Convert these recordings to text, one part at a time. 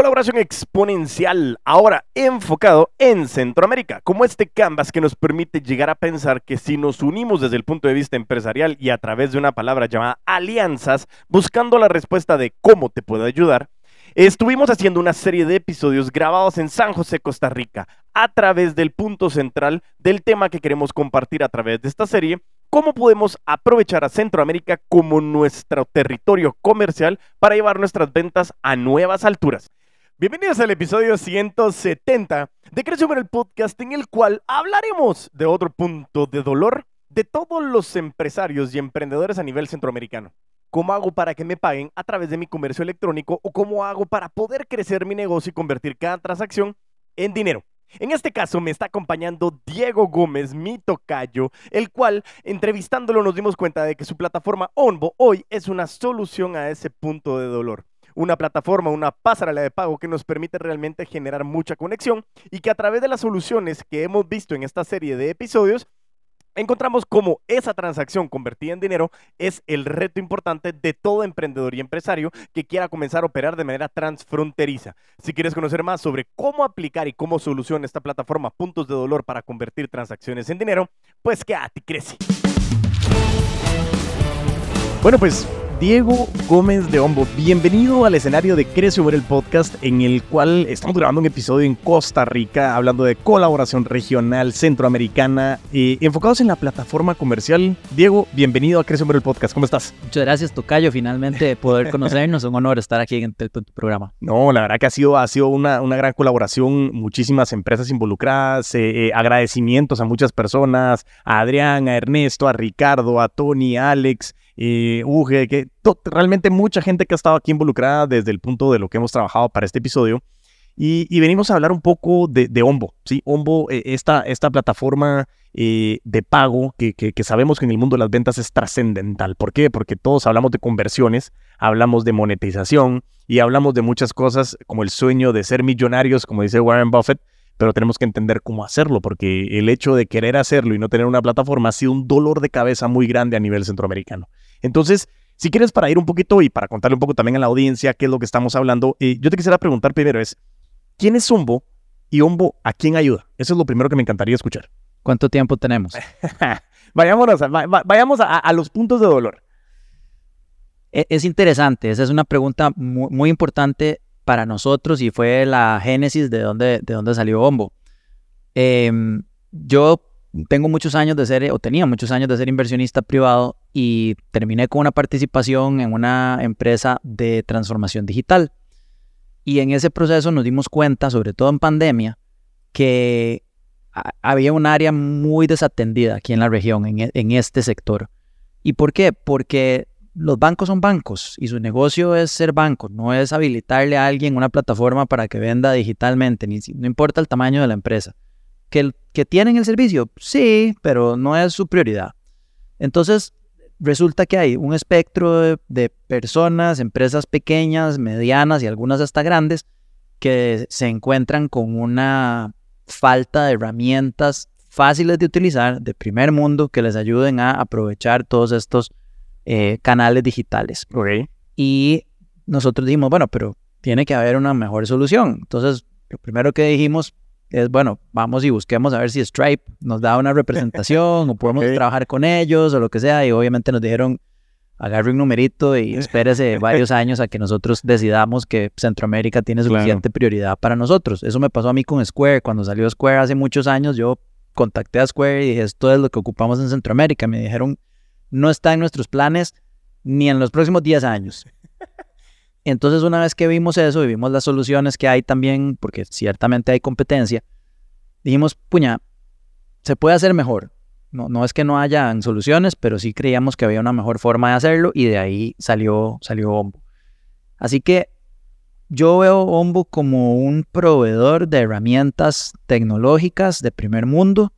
Colaboración exponencial, ahora enfocado en Centroamérica, como este canvas que nos permite llegar a pensar que si nos unimos desde el punto de vista empresarial y a través de una palabra llamada alianzas, buscando la respuesta de cómo te puedo ayudar, estuvimos haciendo una serie de episodios grabados en San José, Costa Rica, a través del punto central del tema que queremos compartir a través de esta serie, cómo podemos aprovechar a Centroamérica como nuestro territorio comercial para llevar nuestras ventas a nuevas alturas. Bienvenidos al episodio 170 de Crecer el podcast en el cual hablaremos de otro punto de dolor de todos los empresarios y emprendedores a nivel centroamericano. ¿Cómo hago para que me paguen a través de mi comercio electrónico o cómo hago para poder crecer mi negocio y convertir cada transacción en dinero? En este caso me está acompañando Diego Gómez, mi tocayo, el cual entrevistándolo nos dimos cuenta de que su plataforma Onbo hoy es una solución a ese punto de dolor una plataforma, una pasarela de pago que nos permite realmente generar mucha conexión y que a través de las soluciones que hemos visto en esta serie de episodios, encontramos cómo esa transacción convertida en dinero es el reto importante de todo emprendedor y empresario que quiera comenzar a operar de manera transfronteriza. Si quieres conocer más sobre cómo aplicar y cómo soluciona esta plataforma puntos de dolor para convertir transacciones en dinero, pues quédate y crece. Bueno, pues Diego Gómez de Hombo. Bienvenido al escenario de Crece Over el podcast, en el cual estamos grabando un episodio en Costa Rica, hablando de colaboración regional centroamericana, y enfocados en la plataforma comercial. Diego, bienvenido a Crece Over el podcast. ¿Cómo estás? Muchas gracias, Tocayo. Finalmente poder conocernos. un honor estar aquí en el, programa. No, la verdad que ha sido, ha sido una, una gran colaboración. Muchísimas empresas involucradas. Eh, eh, agradecimientos a muchas personas: a Adrián, a Ernesto, a Ricardo, a Tony, a Alex y Uge, que realmente mucha gente que ha estado aquí involucrada desde el punto de lo que hemos trabajado para este episodio. Y, venimos a hablar un poco de, de Ombo, ¿sí? Ombo, eh, esta, esta plataforma eh, de pago que, que, sabemos que en el mundo de las ventas es trascendental. ¿Por qué? Porque todos hablamos de conversiones, hablamos de monetización y hablamos de muchas cosas como el sueño de ser millonarios, como dice Warren Buffett, pero tenemos que entender cómo hacerlo, porque el hecho de querer hacerlo y no tener una plataforma ha sido un dolor de cabeza muy grande a nivel centroamericano. Entonces, si quieres para ir un poquito y para contarle un poco también a la audiencia qué es lo que estamos hablando, eh, yo te quisiera preguntar primero es, ¿quién es Ombo y Ombo a quién ayuda? Eso es lo primero que me encantaría escuchar. ¿Cuánto tiempo tenemos? Vayámonos, vayamos a, los puntos de dolor. E, es interesante, esa es una pregunta muy importante para nosotros y fue la génesis de dónde, de dónde salió Ombo. Em, yo tengo muchos años de ser, o tenía muchos años de ser inversionista privado y terminé con una participación en una empresa de transformación digital. Y en ese proceso nos dimos cuenta, sobre todo en pandemia, que había un área muy desatendida aquí en la región, en, e, en este sector. ¿Y por qué? Porque los bancos son bancos y su negocio es ser banco, no es habilitarle a alguien una plataforma para que venda digitalmente, ni, no importa el tamaño de la empresa. ¿Que, ¿Que tienen el servicio? Sí, pero no es su prioridad. Entonces, resulta que hay un espectro de, de personas, empresas pequeñas, medianas y algunas hasta grandes, que se encuentran con una falta de herramientas fáciles de utilizar de primer mundo que les ayuden a aprovechar todos estos eh, canales digitales. Y nosotros dijimos, bueno, pero tiene que haber una mejor solución. Entonces, lo primero que dijimos es, bueno, vamos y busquemos a ver si Stripe nos da una representación o podemos trabajar con ellos o lo que sea. Y obviamente nos dijeron, agarre un numerito y espérese varios años a que nosotros decidamos que Centroamérica tiene suficiente prioridad para nosotros. Eso me pasó a mí con Square. Cuando salió Square hace muchos años, yo contacté a Square y dije, esto es lo que ocupamos en Centroamérica. Me dijeron, no está en nuestros planes ni en los próximos 10 años. Entonces, una vez que vimos eso y vimos las soluciones que hay también, porque ciertamente hay competencia, dijimos, puña, se puede hacer mejor. No, no es que no hayan soluciones, pero sí creíamos que había una mejor forma de hacerlo y de ahí salió, salió. Así que yo veo Ombo como un proveedor de herramientas tecnológicas de primer mundo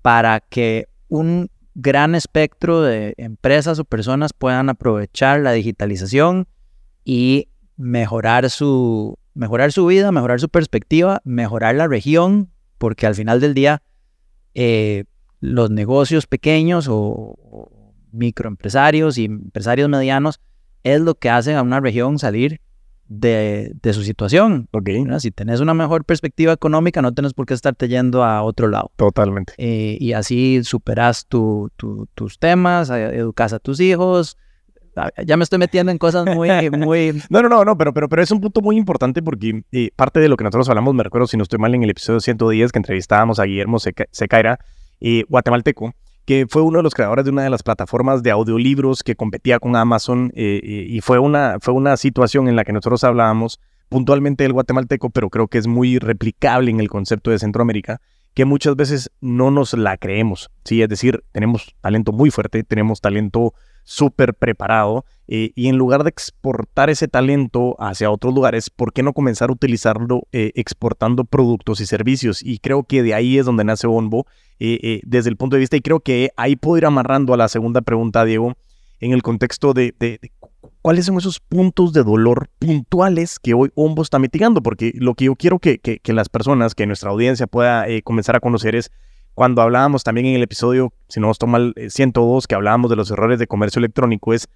para que un gran espectro de empresas o personas puedan aprovechar la digitalización y mejorar su, mejorar su vida, mejorar su perspectiva, mejorar la región, porque al final del día eh, los negocios pequeños o, microempresarios y empresarios medianos es lo que hace a una región salir de, su situación. Ok. Si tenés una mejor perspectiva económica, no tenés por qué estarte yendo a otro lado. Totalmente. Eh, y así superas tus temas, eh, educas a tus hijos. Ah, ya me estoy metiendo en cosas muy, muy... no, no, no, no, pero, pero, pero es un punto muy importante porque eh, parte de lo que nosotros hablamos, me recuerdo, si no estoy mal, en el episodio 110 que entrevistábamos a Guillermo Secaira, guatemalteco, que fue uno de los creadores de una de las plataformas de audiolibros que competía con Amazon eh, eh, y fue una, fue una situación en la que nosotros hablábamos puntualmente del guatemalteco, pero creo que es muy replicable en el concepto de Centroamérica, que muchas veces no nos la creemos, ¿sí? Es decir, tenemos talento muy fuerte, tenemos talento súper preparado eh, y en lugar de exportar ese talento hacia otros lugares, ¿por qué no comenzar a utilizarlo eh, exportando productos y servicios? Y creo que de ahí es donde nace Onbo eh, desde el punto de vista y creo que ahí puedo ir amarrando a la segunda pregunta, Diego, en el contexto de, cuáles son esos puntos de dolor puntuales que hoy Ombo está mitigando, porque lo que yo quiero que, que las personas, que nuestra audiencia pueda comenzar a conocer es cuando hablábamos también en el episodio, si no nos toma el 102, que hablábamos de los errores de comercio electrónico, es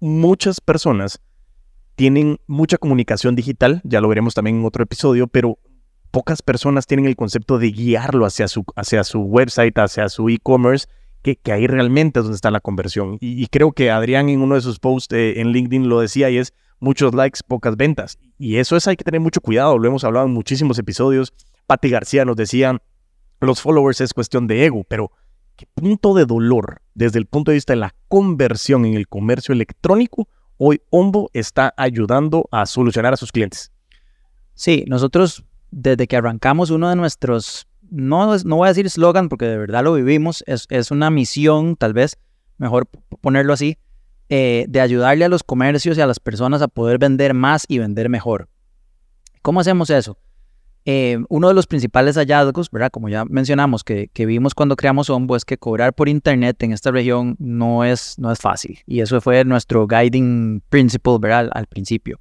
muchas personas tienen mucha comunicación digital, ya lo veremos también en otro episodio, pero pocas personas tienen el concepto de guiarlo hacia su, hacia su website, hacia su e-commerce, que, que, ahí realmente es donde está la conversión. Y, creo que Adrián en uno de sus posts eh, en LinkedIn lo decía y es muchos likes, pocas ventas. Y eso es, hay que tener mucho cuidado, lo hemos hablado en muchísimos episodios. Patti García nos decía, los followers es cuestión de ego, pero ¿qué punto de dolor desde el punto de vista de la conversión en el comercio electrónico hoy Ombo está ayudando a solucionar a sus clientes? Sí, nosotros desde que arrancamos uno de nuestros, no, no voy a decir slogan porque de verdad lo vivimos, es, es una misión tal vez, mejor ponerlo así, eh, de ayudarle a los comercios y a las personas a poder vender más y vender mejor. ¿Cómo hacemos eso? Eh, uno de los principales hallazgos, ¿verdad? Como ya mencionamos, que, vimos cuando creamos Ombo, es que cobrar por Internet en esta región no es, no es fácil. Y eso fue nuestro guiding principle, ¿verdad? Al, principio.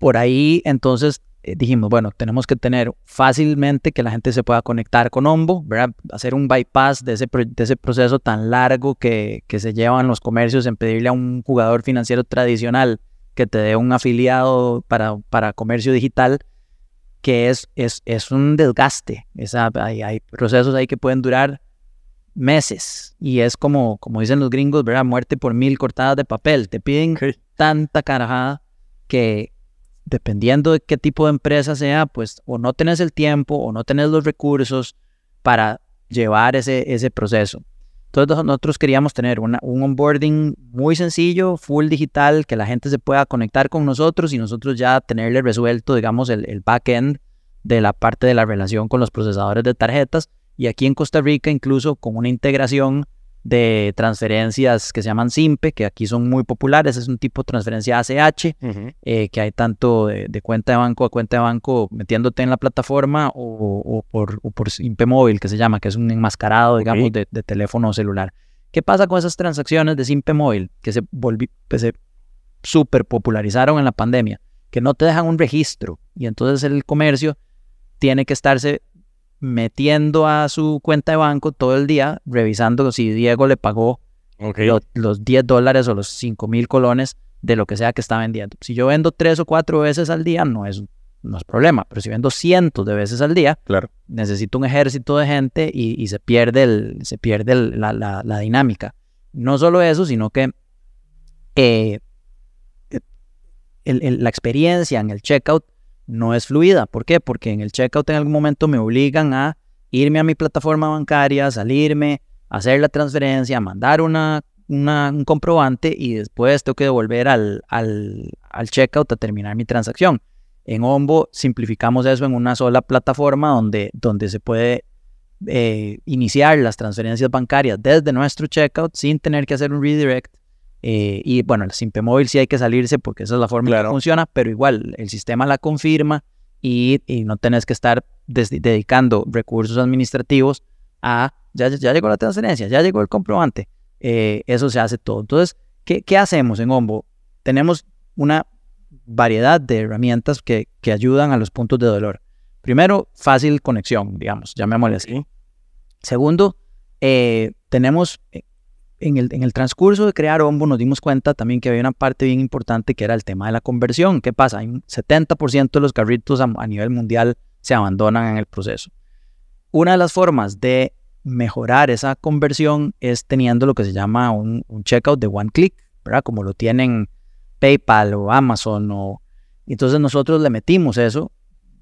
Por ahí, entonces, eh, dijimos, bueno, tenemos que tener fácilmente que la gente se pueda conectar con Ombo, ¿verdad? Hacer un bypass de ese, de ese proceso tan largo que, que se llevan los comercios en pedirle a un jugador financiero tradicional que te dé un afiliado para, para comercio digital que es, es, es un desgaste. hay, hay, procesos ahí que pueden durar meses y es como, como dicen los gringos, ¿verdad? Muerte por mil cortadas de papel. Te piden tanta carajada que dependiendo de qué tipo de empresa sea, pues o no tenés el tiempo o no tenés los recursos para llevar ese, ese proceso. Entonces nosotros queríamos tener un onboarding muy sencillo, full digital, que la gente se pueda conectar con nosotros y nosotros ya tenerle resuelto, digamos, el, el back-end de la parte de la relación con los procesadores de tarjetas. Y aquí en Costa Rica incluso con una integración de transferencias que se llaman SIMPE, que aquí son muy populares, es un tipo de transferencia ACH, eh, que hay tanto de, cuenta de banco a cuenta de banco metiéndote en la plataforma o, por, SIMPE móvil, que se llama, que es un enmascarado, digamos, de, teléfono celular. ¿Qué pasa con esas transacciones de SIMPE móvil que se, volví, que se super popularizaron en la pandemia? Que no te dejan un registro y entonces el comercio tiene que estarse metiendo a su cuenta de banco todo el día, revisando si Diego le pagó los 10 dólares o los 5 mil colones de lo que sea que está vendiendo. Si yo vendo tres o cuatro veces al día, no es, no es problema, pero si vendo cientos de veces al día, claro. necesito un ejército de gente y, se pierde, el, se pierde la, dinámica. No solo eso, sino que eh, la experiencia en el checkout no es fluida. ¿Por qué? Porque en el checkout en algún momento me obligan a irme a mi plataforma bancaria, salirme, hacer la transferencia, mandar una, un comprobante y después tengo que devolver al, al, al checkout a terminar mi transacción. En Ombo simplificamos eso en una sola plataforma donde, donde se puede eh, iniciar las transferencias bancarias desde nuestro checkout sin tener que hacer un redirect eh, y bueno, el Simpe móvil sí hay que salirse porque esa es la forma que funciona, pero igual el sistema la confirma y, no tenés que estar dedicando recursos administrativos a ya, ya llegó la transferencia, ya llegó el comprobante. Eh, eso se hace todo. Entonces, ¿qué, ¿qué, hacemos en Ombo? Tenemos una variedad de herramientas que, que ayudan a los puntos de dolor. Primero, fácil conexión, digamos, llamémosle así. Segundo, eh, tenemos en el, en el transcurso de crear Ombo nos dimos cuenta también que había una parte bien importante que era el tema de la conversión. ¿Qué pasa? Hay un 70% de los carritos a, a nivel mundial se abandonan en el proceso. Una de las formas de mejorar esa conversión es teniendo lo que se llama un, un checkout de one click, ¿verdad? Como lo tienen PayPal o Amazon. O... Entonces nosotros le metimos eso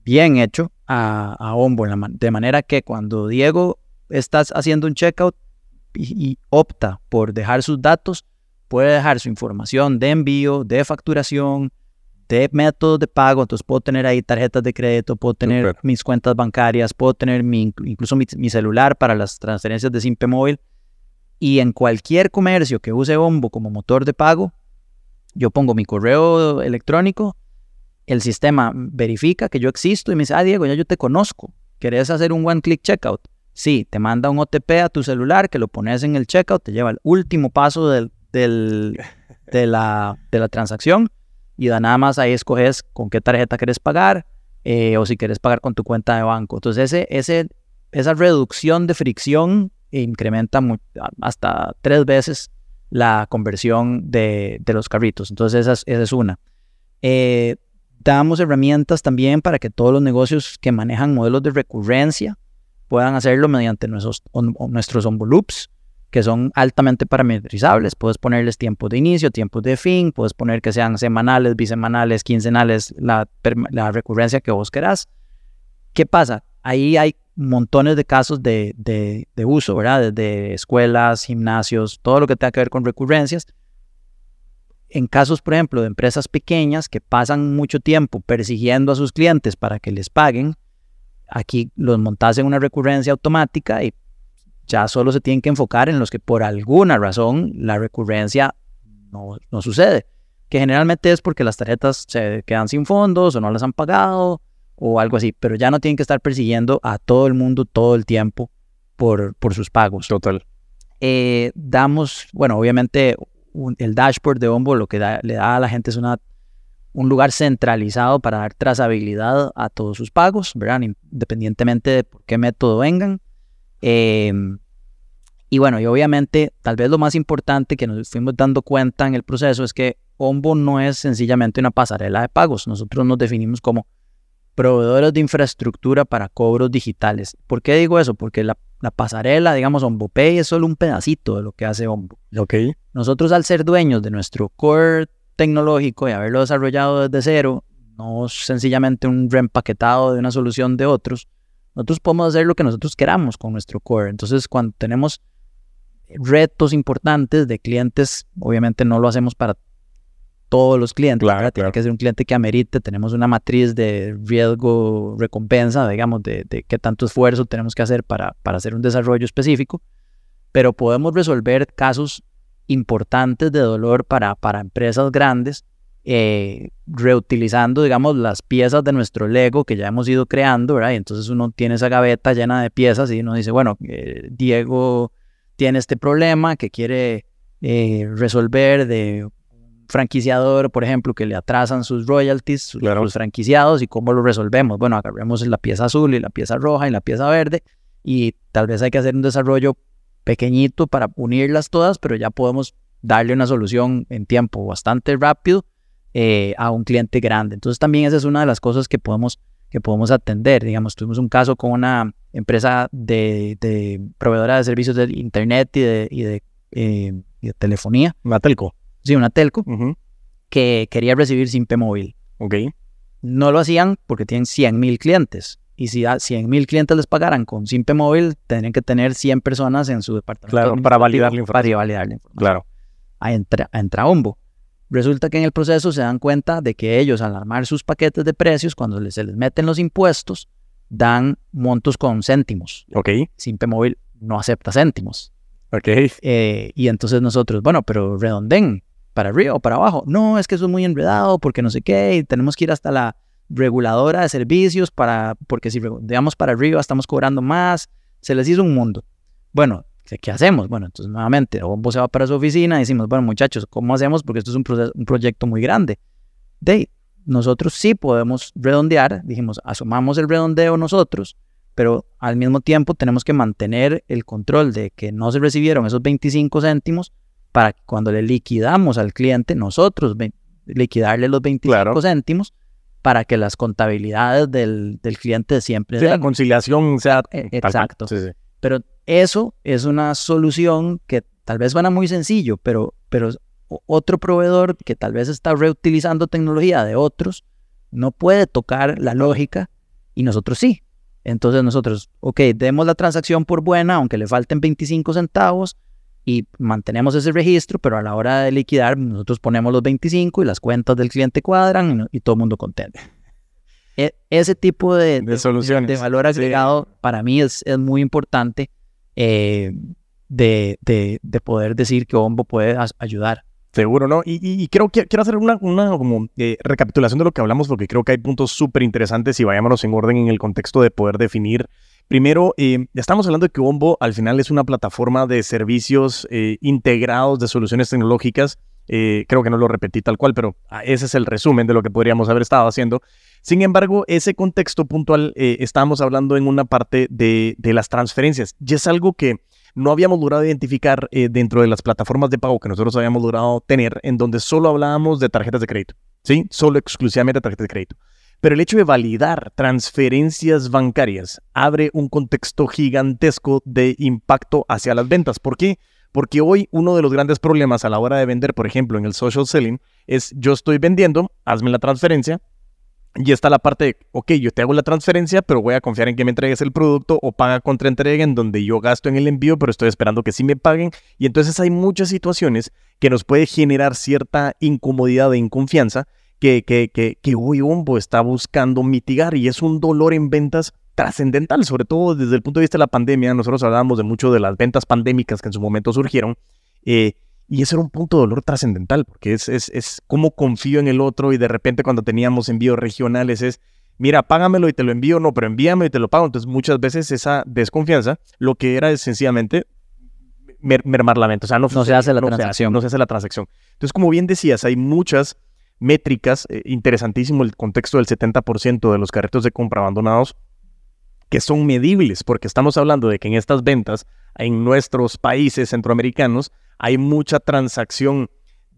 bien hecho a, a Ombo, de manera que cuando Diego está haciendo un checkout y, opta por dejar sus datos, puede dejar su información de envío, de facturación, de métodos de pago, entonces puedo tener ahí tarjetas de crédito, puedo tener Súper. mis cuentas bancarias, puedo tener mi, incluso mi, mi celular para las transferencias de Simpe Móvil. Y en cualquier comercio que use Ombo como motor de pago, yo pongo mi correo electrónico, el sistema verifica que yo existo y me dice, ah, Diego, ya yo te conozco, ¿querés hacer un one-click checkout? Sí, te manda un OTP a tu celular que lo pones en el checkout, te lleva al último paso de, la, transacción y da nada más ahí escoges con qué tarjeta quieres pagar eh, o si quieres pagar con tu cuenta de banco. Entonces ese, esa reducción de fricción incrementa hasta tres veces la conversión de, de los carritos. Entonces esa es, esa es una. Eh, damos herramientas también para que todos los negocios que manejan modelos de recurrencia puedan hacerlo mediante nuestros, on- nuestros envelopes, que son altamente parametrizables. Puedes ponerles tiempos de inicio, tiempos de fin, puedes poner que sean semanales, bisemanales, quincenales, la, la recurrencia que vos querás. ¿Qué pasa? Ahí hay montones de casos de, de- de uso, ¿verdad? Desde escuelas, gimnasios, todo lo que tenga que ver con recurrencias. En casos, por ejemplo, de empresas pequeñas que pasan mucho tiempo persiguiendo a sus clientes para que les paguen, aquí los montas en una recurrencia automática y ya solo se tienen que enfocar en los que por alguna razón la recurrencia no, no sucede, que generalmente es porque las tarjetas se quedan sin fondos o no las han pagado o algo así, pero ya no tienen que estar persiguiendo a todo el mundo todo el tiempo por, por sus pagos. Total. Eh, damos, bueno, obviamente un- el dashboard de Ombo lo que da- le da a la gente es una, un lugar centralizado para dar trazabilidad a todos sus pagos, ¿verdad? Independientemente de por qué método vengan. Em, y bueno, y obviamente, tal vez lo más importante que nos fuimos dando cuenta en el proceso es que Ombo no es sencillamente una pasarela de pagos. Nosotros nos definimos como proveedores de infraestructura para cobros digitales. ¿Por qué digo eso? Porque la, la pasarela, digamos, OmboPay es solo un pedacito de lo que hace Ombo. Ok. Nosotros al ser dueños de nuestro core tecnológico y haberlo desarrollado desde cero, no sencillamente un reempaquetado de una solución de otros, nosotros podemos hacer lo que nosotros queramos con nuestro core. Entonces, cuando tenemos retos importantes de clientes, obviamente no lo hacemos para todos los clientes, Claro, ¿verdad? tiene claro. que ser un cliente que amerite, tenemos una matriz de riesgo-recompensa, digamos, de, de qué tanto esfuerzo tenemos que hacer para, para hacer un desarrollo específico, pero podemos resolver casos importantes de dolor para, para empresas grandes, eh, reutilizando, digamos, las piezas de nuestro Lego que ya hemos ido creando, ¿verdad? Y entonces uno tiene esa gaveta llena de piezas y uno dice, bueno, eh, Diego tiene este problema que quiere eh, resolver de un franquiciador, por ejemplo, que le atrasan sus royalties, sus, Claro. sus franquiciados, y cómo lo resolvemos. Bueno, agarremos la pieza azul y la pieza roja y la pieza verde, y tal vez hay que hacer un desarrollo pequeñito para unirlas todas, pero ya podemos darle una solución en tiempo bastante rápido eh, a un cliente grande. Entonces también esa es una de las cosas que podemos, que podemos atender. Digamos, tuvimos un caso con una empresa de, de proveedora de servicios de internet y de, y de, eh, y de telefonía, Matelco. sí, una telco, que quería recibir Simpe móvil. Ok. No lo hacían porque tienen 100 mil clientes. Y si a 100 mil clientes les pagaran con Simpe móvil, tendrían que tener 100 personas en su departamento. Claro, para validar la administrativo Para validar la información. Claro. a, entra, a Entraombo. Resulta que en el proceso se dan cuenta de que ellos al armar sus paquetes de precios, cuando se les meten los impuestos, dan montos con céntimos. Ok. Simpe Móvil no acepta céntimos. Ok. Eh, y entonces nosotros, bueno, pero redonden para arriba o para abajo. No, es que eso es muy enredado porque no sé qué, y tenemos que ir hasta la reguladora de servicios para, porque si redondeamos para arriba estamos cobrando más. Se les hizo un mundo. Bueno, ¿qué, hacemos? Bueno, entonces nuevamente, Ombo se va para su oficina y decimos, bueno, muchachos, ¿cómo hacemos? Porque esto es un, proce- un proyecto muy grande. De nosotros sí podemos redondear, dijimos, asumamos el redondeo nosotros, pero al mismo tiempo tenemos que mantener el control de que no se recibieron esos 25 céntimos para que cuando le liquidamos al cliente, nosotros liquidarle los 25 céntimos para que las contabilidades del, cliente siempre... Sí, la conciliación sea... E, exacto. Pero eso es una solución que tal vez suena muy sencillo, pero, pero otro proveedor que tal vez está reutilizando tecnología de otros no puede tocar la lógica y nosotros sí. Entonces nosotros, ok, demos la transacción por buena, aunque le falten 25 centavos, y mantenemos ese registro, pero a la hora de liquidar, nosotros ponemos los 25 y las cuentas del cliente cuadran y, todo el mundo contento. E, ese tipo de, de, soluciones. de, valor agregado para mí es, es muy importante eh, de, de, poder decir que Ombo puede ayudar. Seguro, ¿no? Y, creo que quiero hacer una, como, eh, recapitulación de lo que hablamos porque creo que hay puntos súper interesantes y vayámonos en orden en el contexto de poder definir Primero, eh, estamos hablando de que Ombo al final es una plataforma de servicios eh, integrados de soluciones tecnológicas. Eh, creo que no lo repetí tal cual, pero ah, ese es el resumen de lo que podríamos haber estado haciendo. Sin embargo, ese contexto puntual, estamos hablando en una parte de, las transferencias. Y es algo que no habíamos logrado identificar dentro de las plataformas de pago que nosotros habíamos logrado tener, en donde solo hablábamos de tarjetas de crédito. ¿Sí? Solo exclusivamente tarjetas de crédito. Pero el hecho de validar transferencias bancarias abre un contexto gigantesco de impacto hacia las ventas. ¿Por qué? Porque hoy uno de los grandes problemas a la hora de vender, por ejemplo, en el social selling, es yo estoy vendiendo, hazme la transferencia, y está la parte de, ok, yo te hago la transferencia, pero voy a confiar en que me entregues el producto o paga contra entrega en donde yo gasto en el envío, pero estoy esperando que sí me paguen. Y entonces hay muchas situaciones que nos puede generar cierta incomodidad e inconfianza que, que, que, que está buscando mitigar y es un dolor en ventas trascendental, sobre todo desde el punto de vista de la pandemia. Nosotros hablábamos de mucho de las ventas pandémicas que en su momento surgieron. Eh, y ese era un punto de dolor trascendental, porque es, es, es cómo confío en el otro y de repente cuando teníamos envíos regionales es, mira, págamelo y te lo envío, no, pero envíame y te lo pago. Entonces muchas veces esa desconfianza lo que era es sencillamente mermar la venta. O sea, no, no se hace la transacción. no se hace la transacción. Entonces, como bien decías, hay muchas métricas, eh, interesantísimo el contexto del 70% de los carretos de compra abandonados, que son medibles, porque estamos hablando de que en estas ventas, en nuestros países centroamericanos, hay mucha transacción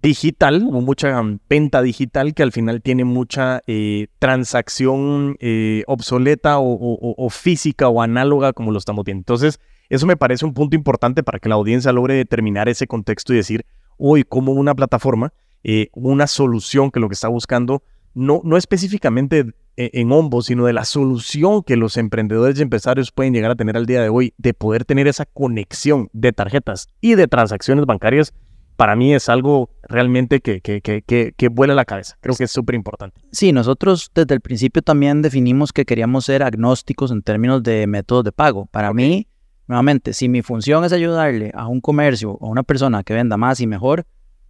digital o mucha venta digital que al final tiene mucha eh, transacción eh, obsoleta o, física o análoga como lo estamos viendo. Entonces, eso me parece un punto importante para que la audiencia logre determinar ese contexto y decir, hoy como una plataforma eh, una solución que lo que está buscando, no, no específicamente en Ombo, sino de la solución que los emprendedores y empresarios pueden llegar a tener al día de hoy, de poder tener esa conexión de tarjetas y de transacciones bancarias, para mí es algo realmente que, que, que, que, vuela la cabeza. Creo que es súper importante. Sí, nosotros desde el principio también definimos que queríamos ser agnósticos en términos de métodos de pago. Para mí, nuevamente, si mi función es ayudarle a un comercio o a una persona que venda más y mejor,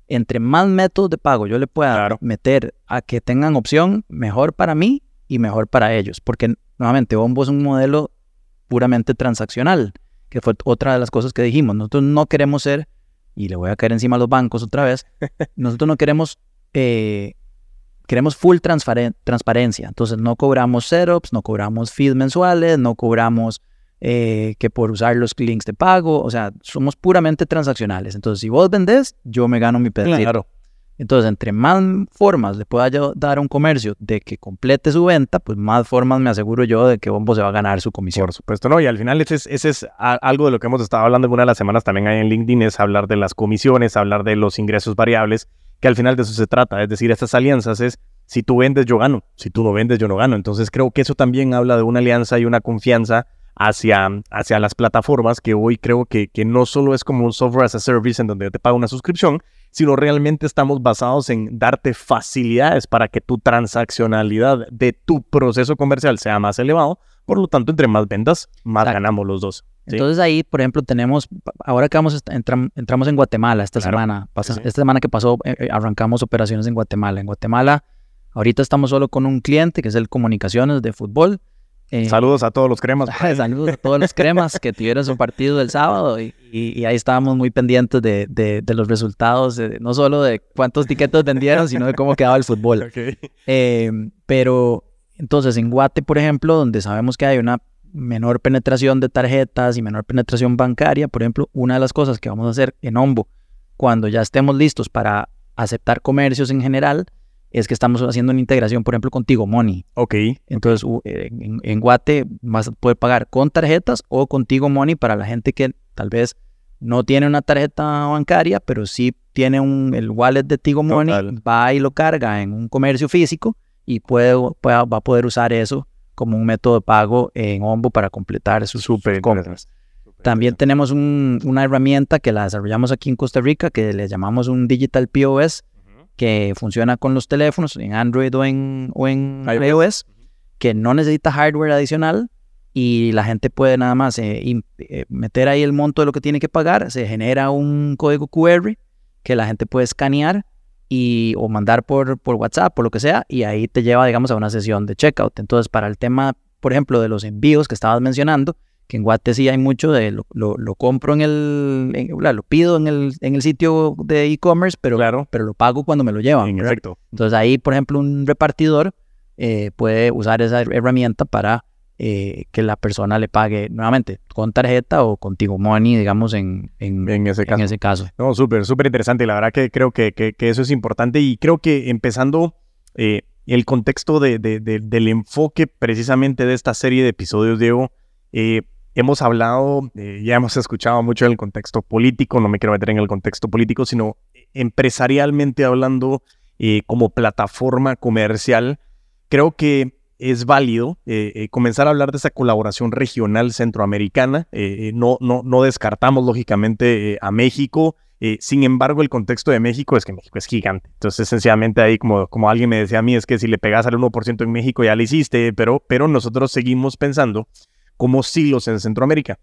entre más métodos de pago yo le pueda meter a que tengan opción, mejor para mí y mejor para ellos. Porque nuevamente, Bombo es un modelo puramente transaccional, que fue otra de las cosas que dijimos. Nosotros no queremos ser, y le voy a caer encima a los bancos otra vez, nosotros no queremos, eh, queremos full transparencia. Entonces no cobramos setups, no cobramos fees mensuales, no cobramos eh, que por usar los links de pago. O sea, somos puramente transaccionales. Entonces, si vos vendés, yo me gano mi pedacito. Claro. Entonces, entre más formas le pueda yo dar a un comercio de que complete su venta, pues más formas me aseguro yo de que Bombo se va a ganar su comisión. Por supuesto, ¿no? Y al final ese es, ese es algo de lo que hemos estado hablando en una de las semanas también ahí en LinkedIn, es hablar de las comisiones, hablar de los ingresos variables, que al final de eso se trata. Es decir, estas alianzas es, si tú vendes, yo gano. Si tú no vendes, yo no gano. Entonces, creo que eso también habla de una alianza y una confianza hacia, hacia las plataformas que hoy creo que, que no solo es como un software as a service en donde te paga una suscripción, sino realmente estamos basados en darte facilidades para que tu transaccionalidad de tu proceso comercial sea más elevado. Por lo tanto, entre más ventas, más ganamos los dos. Entonces ahí, por ejemplo, tenemos, ahora que vamos, entramos en Guatemala esta semana, esta semana que pasó, eh, eh, arrancamos operaciones en Guatemala. En Guatemala, ahorita estamos solo con un cliente que es el Comunicaciones de Fútbol eh, saludos a todos los cremas. saludos a todos los cremas que tuvieron su partido el sábado y, ahí estábamos muy pendientes de, los resultados, no solo de cuántos tiquetes vendieron, sino de cómo quedaba el fútbol. Eh, pero entonces en Guate, por ejemplo, donde sabemos que hay una menor penetración de tarjetas y menor penetración bancaria, por ejemplo, una de las cosas que vamos a hacer en Ombo cuando ya estemos listos para aceptar comercios en general es que estamos haciendo una integración, por ejemplo, contigo Money. Ok. Entonces, en, en, Guate vas a poder pagar con tarjetas o contigo Money para la gente que tal vez no tiene una tarjeta bancaria, pero sí tiene un, el wallet de Tigo Money, va y lo carga en un comercio físico y puede, va a poder usar eso como un método de pago en Ombo para completar sus, super compras. También tenemos una herramienta que la desarrollamos aquí en Costa Rica que le llamamos un Digital POS, que funciona con los teléfonos en Android o en, o en iOS, que no necesita hardware adicional y la gente puede nada más eh, eh, meter ahí el monto de lo que tiene que pagar, se genera un código QR que la gente puede escanear y, o mandar por, por WhatsApp, por lo que sea, y ahí te lleva, digamos, a una sesión de checkout. Entonces, para el tema, por ejemplo, de los envíos que estabas mencionando, que en Guate sí hay mucho de lo, lo, compro en el, lo pido en el, en el sitio de e-commerce, pero, claro. pero lo pago cuando me lo llevan. Entonces ahí, por ejemplo, un repartidor eh, puede usar esa herramienta para eh, que la persona le pague nuevamente con tarjeta o contigo money, digamos, en, en, ese, caso. en ese caso. No, súper, súper interesante. La verdad que creo que, que, eso es importante y creo que empezando... Eh, el contexto de, de, del enfoque precisamente de esta serie de episodios, Diego, eh, hemos hablado, eh, ya hemos escuchado mucho en el contexto político, no me quiero meter en el contexto político, sino empresarialmente hablando eh, como plataforma comercial, creo que es válido eh, comenzar a hablar de esa colaboración regional centroamericana. no, no, no descartamos lógicamente a México. sin embargo, el contexto de México es que México es gigante. Entonces, esencialmente ahí, como, como alguien me decía a mí, es que si le pegas al 1% en México ya lo hiciste, pero, pero nosotros seguimos pensando como siglos en Centroamérica.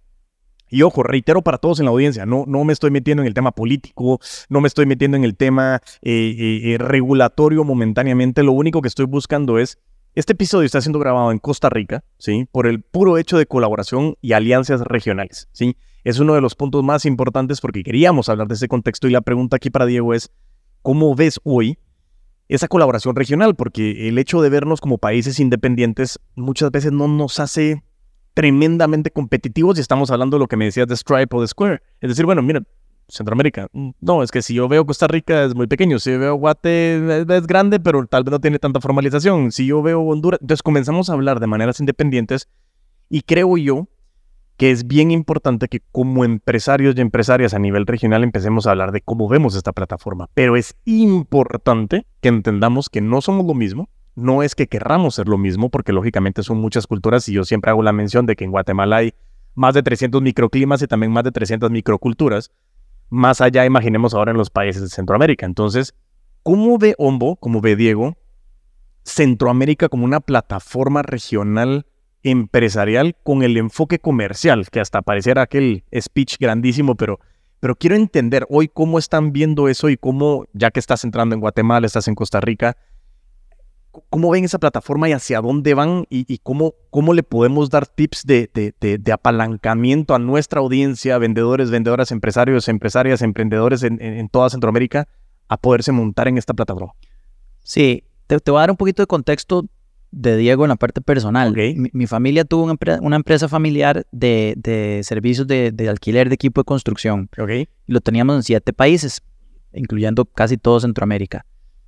Y ojo, reitero para todos en la audiencia, no, no me estoy metiendo en el tema político, no me estoy metiendo en el tema eh, eh, eh, regulatorio momentáneamente, lo único que estoy buscando es, este episodio está siendo grabado en Costa Rica, ¿sí? Por el puro hecho de colaboración y alianzas regionales, ¿sí? Es uno de los puntos más importantes porque queríamos hablar de ese contexto y la pregunta aquí para Diego es, ¿cómo ves hoy esa colaboración regional? Porque el hecho de vernos como países independientes muchas veces no nos hace tremendamente competitivos y estamos hablando de lo que me decías de Stripe o de Square. Es decir, bueno, mira, Centroamérica, mm, no, es que si yo veo Costa Rica es muy pequeño, si yo veo Guate es, grande, pero tal vez no tiene tanta formalización, si yo veo Honduras, entonces comenzamos a hablar de maneras independientes y creo yo que es bien importante que como empresarios y empresarias a nivel regional empecemos a hablar de cómo vemos esta plataforma, pero es importante que entendamos que no somos lo mismo, no es que querramos ser lo mismo, porque lógicamente son muchas culturas y yo siempre hago la mención de que en Guatemala hay más de 300 microclimas y también más de 300 microculturas. Más allá, imaginemos ahora en los países de Centroamérica. Entonces, ¿cómo ve Ombo, cómo ve Diego, Centroamérica como una plataforma regional empresarial con el enfoque comercial, que hasta pareciera aquel speech grandísimo, pero, pero quiero entender hoy cómo están viendo eso y cómo, ya que estás entrando en Guatemala, estás en Costa Rica, ¿Cómo ven esa plataforma y hacia dónde van y, cómo, cómo, le podemos dar tips de, de, apalancamiento a nuestra audiencia, vendedores, vendedoras, empresarios, empresarias, emprendedores en, toda Centroamérica a poderse montar en esta plataforma? Sí, te, voy a dar un poquito de contexto de Diego en la parte personal. Mi, familia tuvo una, empresa familiar de, servicios de, alquiler de equipo de construcción. Okay. Y lo teníamos en siete países, incluyendo casi todo Centroamérica.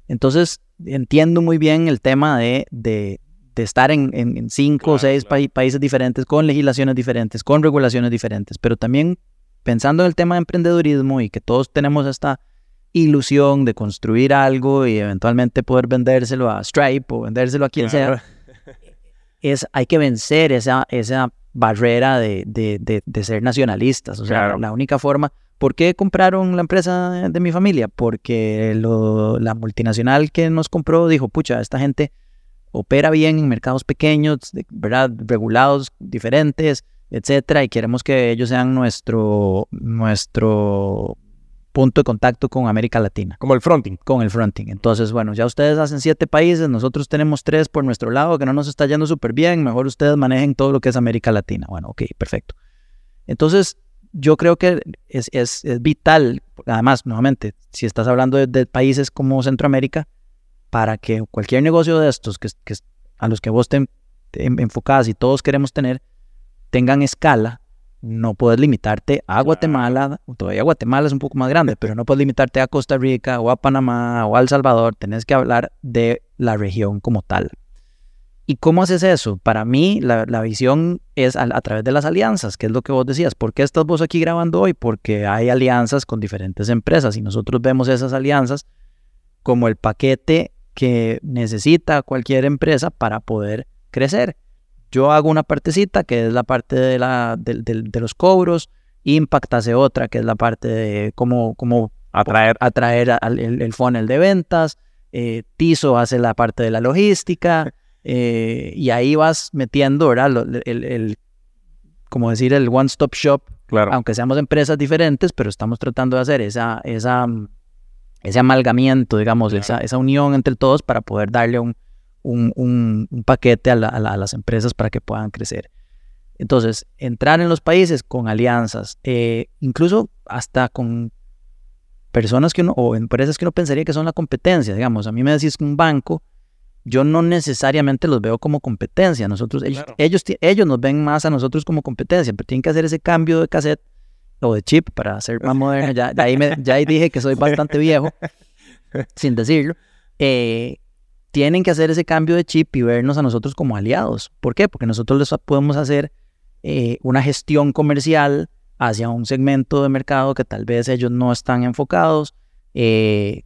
Entonces, entiendo muy bien el tema de, de, estar en, cinco o seis países diferentes, con legislaciones diferentes, con regulaciones diferentes, pero también pensando en el tema de emprendedurismo y que todos tenemos esta ilusión de construir algo y eventualmente poder vendérselo a Stripe o vendérselo a quien sea, es, hay que vencer esa, esa barrera de, de, ser nacionalistas. O sea, la única forma ¿Por qué compraron la empresa de mi familia? Porque la multinacional que nos compró dijo, pucha, esta gente opera bien en mercados pequeños, ¿verdad? Regulados diferentes, etcétera, y queremos que ellos sean nuestro, nuestro punto de contacto con América Latina. Como el fronting. Con el fronting. Entonces, bueno, ya ustedes hacen siete países, nosotros tenemos tres por nuestro lado, que no nos está yendo súper bien, mejor ustedes manejen todo lo que es América Latina. Bueno, ok, perfecto. Entonces, yo creo que es, es, es, vital, además, nuevamente, si estás hablando de, países como Centroamérica, para que cualquier negocio de estos que, que a los que vos te, enfocás y todos queremos tener, tengan escala, no puedes limitarte a Guatemala, todavía Guatemala es un poco más grande, pero no puedes limitarte a Costa Rica o a Panamá o a El Salvador, tenés que hablar de la región como tal. ¿Y cómo haces eso? Para mí la, visión es a, través de las alianzas, que es lo que vos decías. ¿Por qué estás vos aquí grabando hoy? Porque hay alianzas con diferentes empresas y nosotros vemos esas alianzas como el paquete que necesita cualquier empresa para poder crecer. Yo hago una partecita que es la parte de, la, de, los cobros, Impact hace otra que es la parte de cómo, cómo atraer, atraer el, funnel de ventas, eh, Tizo hace la parte de la logística eh, y ahí vas metiendo, ¿verdad? El, como decir, el one-stop shop, claro. aunque seamos empresas diferentes, pero estamos tratando de hacer esa, esa ese amalgamiento, digamos, esa, esa, unión entre todos para poder darle un, un, paquete a, las empresas para que puedan crecer. Entonces, entrar en los países con alianzas, eh, incluso hasta con personas que uno, o empresas que uno pensaría que son la competencia, digamos, a mí me decís un banco, yo no necesariamente los veo como competencia, nosotros, ellos, ellos, ellos nos ven más a nosotros como competencia, pero tienen que hacer ese cambio de cassette o de chip para ser más moderno. Ya, ahí, me, ya ahí dije que soy bastante viejo, sin decirlo. Eh, tienen que hacer ese cambio de chip y vernos a nosotros como aliados. ¿Por qué? Porque nosotros les podemos hacer eh, una gestión comercial hacia un segmento de mercado que tal vez ellos no están enfocados. Eh,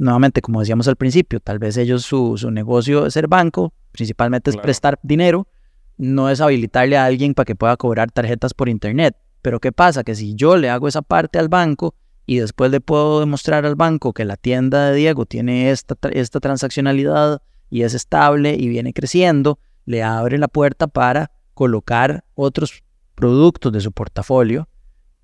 nuevamente, como decíamos al principio, tal vez ellos su, su negocio es ser banco, principalmente es prestar dinero, no es habilitarle a alguien para que pueda cobrar tarjetas por internet. Pero ¿qué pasa? Que si yo le hago esa parte al banco y después le puedo demostrar al banco que la tienda de Diego tiene esta, esta transaccionalidad y es estable y viene creciendo, le abre la puerta para colocar otros productos de su portafolio,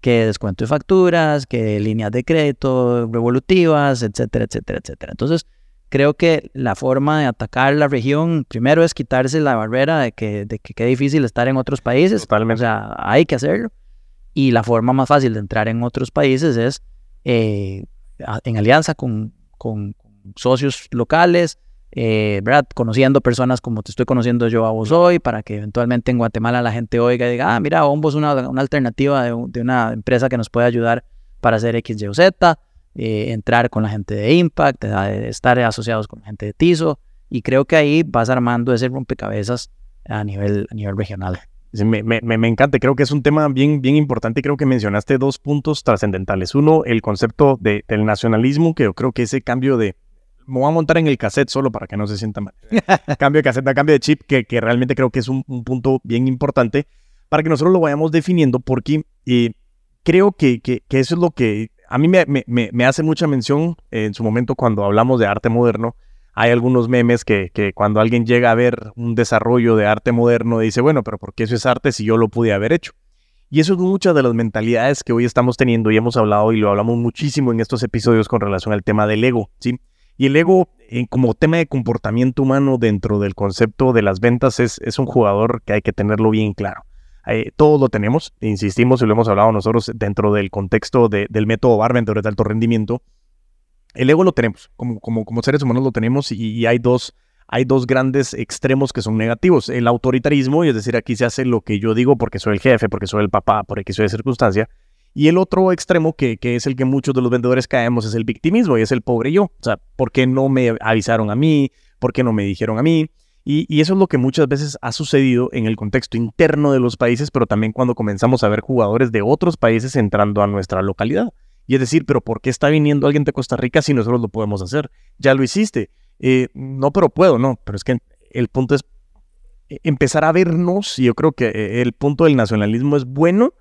que descuento de facturas, que líneas de crédito revolutivas, etcétera, etcétera, etcétera. Entonces, creo que la forma de atacar la región, primero es quitarse la barrera de que, de que qué difícil estar en otros países. Totalmente. O sea, hay que hacerlo. Y la forma más fácil de entrar en otros países es eh, en alianza con, socios locales, eh, ¿verdad? Conociendo personas como te estoy conociendo yo a vos hoy, para que eventualmente en Guatemala la gente oiga y diga, ah, mira, Bombo es una, alternativa de, una empresa que nos puede ayudar para hacer X, Y Z, eh, entrar con la gente de Impact, estar asociados con la gente de TISO, y creo que ahí vas armando ese rompecabezas a nivel, a nivel regional. Me, me, me, encanta, creo que es un tema bien, bien importante. Creo que mencionaste dos puntos trascendentales. Uno, el concepto de, del nacionalismo, que yo creo que ese cambio de. Me voy a montar en el cassette solo para que no se sienta mal. cambio de cassette a cambio de chip, que, que realmente creo que es un, punto bien importante para que nosotros lo vayamos definiendo, porque eh, creo que, que, que, eso es lo que a mí me, me hace mucha mención en su momento cuando hablamos de arte moderno hay algunos memes que, cuando alguien llega a ver un desarrollo de arte moderno dice, bueno, pero ¿por qué eso es arte si yo lo pude haber hecho? Y eso es muchas de las mentalidades que hoy estamos teniendo y hemos hablado y lo hablamos muchísimo en estos episodios con relación al tema del ego, ¿sí? Y el ego eh, como tema de comportamiento humano dentro del concepto de las ventas es, un jugador que hay que tenerlo bien claro. Eh, todos lo tenemos, insistimos y lo hemos hablado nosotros dentro del contexto del método Barmen de alto rendimiento, el ego lo tenemos, como, como, como seres humanos lo tenemos y, hay, dos, hay dos grandes extremos que son negativos. El autoritarismo, y es decir, aquí se hace lo que yo digo porque soy el jefe, porque soy el papá, por X de circunstancia. Y el otro extremo, que, que, es el que muchos de los vendedores caemos, es el victimismo y es el pobre yo. O sea, ¿por qué no me avisaron a mí? ¿Por qué no me dijeron a mí? Y, y, eso es lo que muchas veces ha sucedido en el contexto interno de los países, pero también cuando comenzamos a ver jugadores de otros países entrando a nuestra localidad. Y es decir, pero ¿por qué está viniendo alguien de Costa Rica si nosotros lo podemos hacer? Ya lo hiciste. Eh, no, pero puedo, no. Pero es que el punto es eh, empezar a vernos, y yo creo que eh, el punto del nacionalismo es bueno